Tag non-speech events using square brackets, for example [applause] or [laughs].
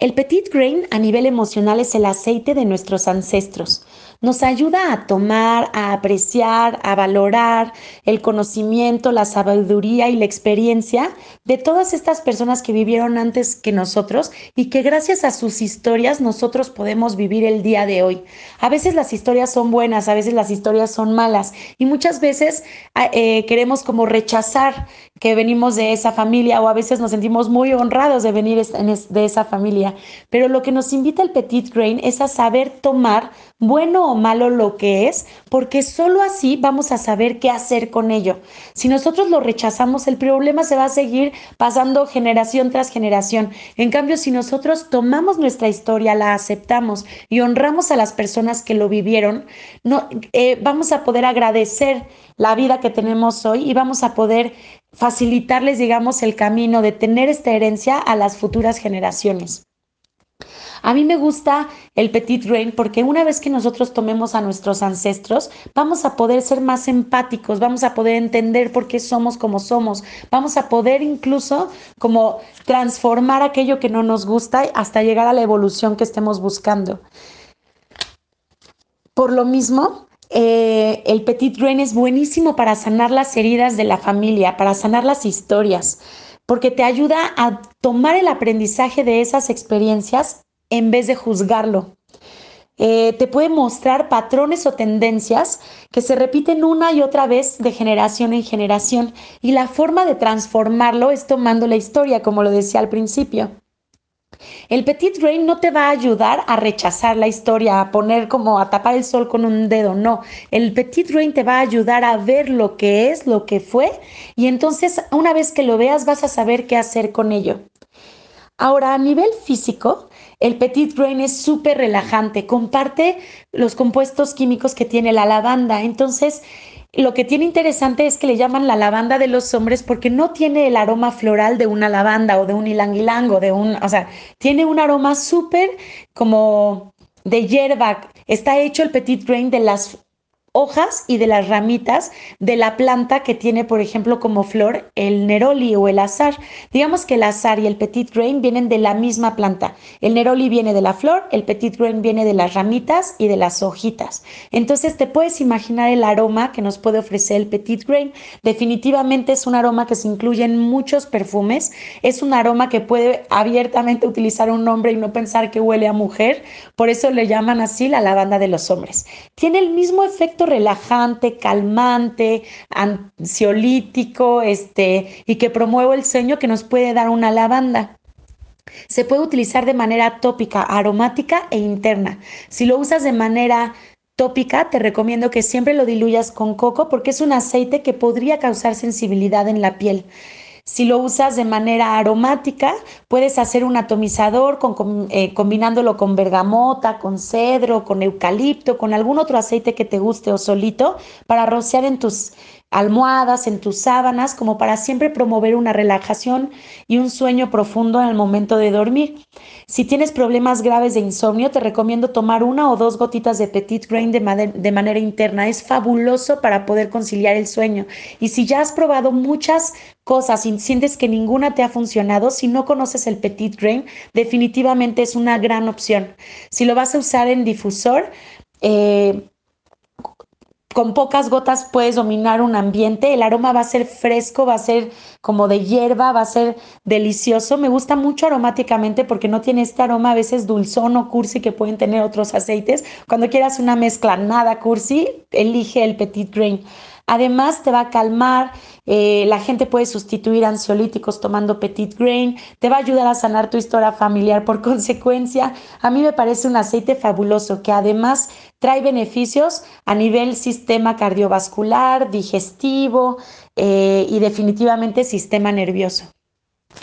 El petit grain a nivel emocional es el aceite de nuestros ancestros. Nos ayuda a tomar, a apreciar, a valorar el conocimiento, la sabiduría y la experiencia de todas estas personas que vivieron antes que nosotros y que gracias a sus historias nosotros podemos vivir el día de hoy. A veces las historias son buenas, a veces las historias son malas y muchas veces ah, eh, queremos como rechazar que venimos de esa familia o a veces nos sentimos muy honrados de venir de esa familia. Pero lo que nos invita el Petit Grain es a saber tomar bueno o malo lo que es, porque solo así vamos a saber qué hacer con ello. Si nosotros lo rechazamos, el problema se va a seguir pasando generación tras generación. En cambio, si nosotros tomamos nuestra historia, la aceptamos y honramos a las personas que lo vivieron, no, eh, vamos a poder agradecer la vida que tenemos hoy y vamos a poder facilitarles, digamos, el camino de tener esta herencia a las futuras generaciones. A mí me gusta el Petit Rain porque una vez que nosotros tomemos a nuestros ancestros, vamos a poder ser más empáticos, vamos a poder entender por qué somos como somos, vamos a poder incluso como transformar aquello que no nos gusta hasta llegar a la evolución que estemos buscando. Por lo mismo, eh, el Petit Rain es buenísimo para sanar las heridas de la familia, para sanar las historias, porque te ayuda a tomar el aprendizaje de esas experiencias en vez de juzgarlo. Eh, te puede mostrar patrones o tendencias que se repiten una y otra vez de generación en generación y la forma de transformarlo es tomando la historia, como lo decía al principio. El Petit Rain no te va a ayudar a rechazar la historia, a poner como a tapar el sol con un dedo, no. El Petit Rain te va a ayudar a ver lo que es, lo que fue, y entonces una vez que lo veas vas a saber qué hacer con ello. Ahora, a nivel físico, el Petit Grain es súper relajante, comparte los compuestos químicos que tiene la lavanda. Entonces, lo que tiene interesante es que le llaman la lavanda de los hombres porque no tiene el aroma floral de una lavanda o de un ilanguilango, de un, o sea, tiene un aroma súper como de hierba. Está hecho el Petit Grain de las hojas y de las ramitas de la planta que tiene, por ejemplo, como flor el neroli o el azar. Digamos que el azar y el petit grain vienen de la misma planta. El neroli viene de la flor, el petit grain viene de las ramitas y de las hojitas. Entonces te puedes imaginar el aroma que nos puede ofrecer el petit grain. Definitivamente es un aroma que se incluye en muchos perfumes. Es un aroma que puede abiertamente utilizar un hombre y no pensar que huele a mujer. Por eso le llaman así la lavanda de los hombres. Tiene el mismo efecto relajante, calmante, ansiolítico, este, y que promueve el sueño que nos puede dar una lavanda. Se puede utilizar de manera tópica, aromática e interna. Si lo usas de manera tópica, te recomiendo que siempre lo diluyas con coco porque es un aceite que podría causar sensibilidad en la piel. Si lo usas de manera aromática, puedes hacer un atomizador eh, combinándolo con bergamota, con cedro, con eucalipto, con algún otro aceite que te guste o solito para rociar en tus almohadas, en tus sábanas, como para siempre promover una relajación y un sueño profundo en el momento de dormir. Si tienes problemas graves de insomnio, te recomiendo tomar una o dos gotitas de Petit Grain de, de manera interna. Es fabuloso para poder conciliar el sueño. Y si ya has probado muchas cosas y sientes que ninguna te ha funcionado, si no conoces el Petit Grain, definitivamente es una gran opción. Si lo vas a usar en difusor, eh, con pocas gotas puedes dominar un ambiente, el aroma va a ser fresco, va a ser como de hierba, va a ser delicioso. Me gusta mucho aromáticamente porque no tiene este aroma a veces dulzón o cursi que pueden tener otros aceites. Cuando quieras una mezcla nada cursi, elige el Petit Grain. Además, te va a calmar, eh, la gente puede sustituir ansiolíticos tomando Petit Grain, te va a ayudar a sanar tu historia familiar por [laughs] consecuencia. A mí me parece un aceite fabuloso que además trae beneficios a nivel sistema cardiovascular, digestivo eh, y definitivamente sistema nervioso.